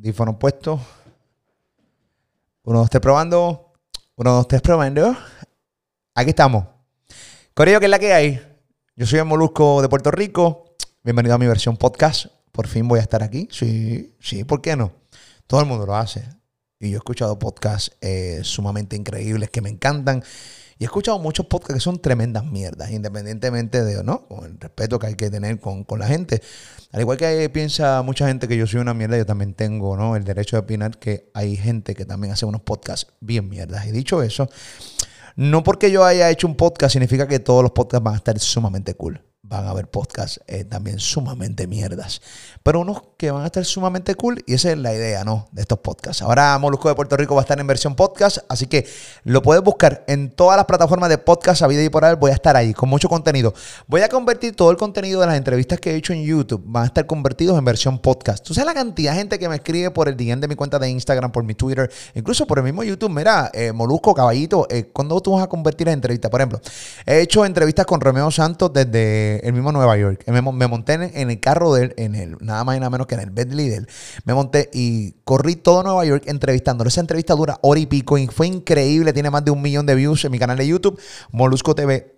Dífono puesto. Uno, dos, tres probando. Uno, dos, tres probando. Aquí estamos. Corillo, ¿qué es la que hay? Yo soy el Molusco de Puerto Rico. Bienvenido a mi versión podcast. Por fin voy a estar aquí. Sí, sí, ¿por qué no? Todo el mundo lo hace. Y yo he escuchado podcasts eh, sumamente increíbles que me encantan. Y he escuchado muchos podcasts que son tremendas mierdas, independientemente de, ¿no? Con el respeto que hay que tener con, con la gente. Al igual que piensa mucha gente que yo soy una mierda, yo también tengo, ¿no? El derecho de opinar que hay gente que también hace unos podcasts bien mierdas. Y dicho eso, no porque yo haya hecho un podcast significa que todos los podcasts van a estar sumamente cool van a haber podcasts eh, también sumamente mierdas. Pero unos que van a estar sumamente cool y esa es la idea, ¿no? De estos podcasts. Ahora Molusco de Puerto Rico va a estar en versión podcast, así que lo puedes buscar en todas las plataformas de podcast a vida y por ahí. Voy a estar ahí con mucho contenido. Voy a convertir todo el contenido de las entrevistas que he hecho en YouTube, van a estar convertidos en versión podcast. Tú sabes la cantidad de gente que me escribe por el DM de mi cuenta de Instagram, por mi Twitter, incluso por el mismo YouTube. Mira, eh, Molusco, Caballito, eh, ¿cuándo tú vas a convertir las entrevistas? Por ejemplo, he hecho entrevistas con Romeo Santos desde el mismo Nueva York. Me, monté en, el carro de él, en el, nada más y nada menos que en el Bentley de él. Me monté y corrí todo Nueva York entrevistándolo. Esa entrevista dura hora y pico y fue increíble. Tiene más de un millón de views en mi canal de YouTube, Molusco TV.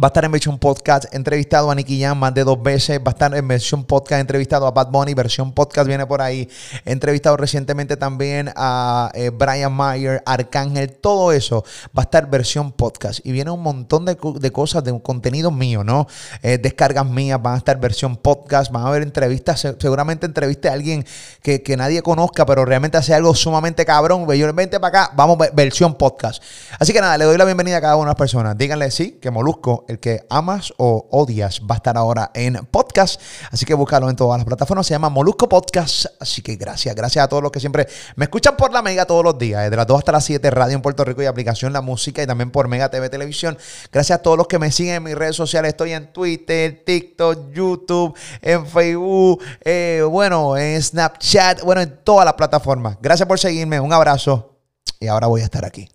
Va a estar en versión podcast entrevistado a Nicky Jam más de dos veces. Va a estar en versión podcast entrevistado a Bad Bunny. Versión podcast viene por ahí. He entrevistado recientemente también a eh, Brian Mayer, Arcángel. Todo eso va a estar versión podcast. Y viene un montón de, cosas, de contenido mío, ¿no? Eh, descargas mías van a estar versión podcast. Van a haber entrevistas. Seguramente entreviste a alguien que, nadie conozca, pero realmente hace algo sumamente cabrón. Vente para acá. Vamos, versión podcast. Así que nada, le doy la bienvenida a cada una de las personas. Díganle sí, que Molusco el que amas o odias, va a estar ahora en podcast. Así que búscalo en todas las plataformas. Se llama Molusco Podcast. Así que gracias, gracias a todos los que siempre me escuchan por la Mega todos los días, desde las 2 hasta las 7, radio en Puerto Rico y aplicación La Música y también por Mega TV Televisión. Gracias a todos los que me siguen en mis redes sociales. Estoy en Twitter, TikTok, YouTube, en Facebook, eh, bueno, en Snapchat, bueno, en todas las plataformas. Gracias por seguirme. Un abrazo. Y ahora voy a estar aquí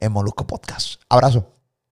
en Molusco Podcast. Abrazo.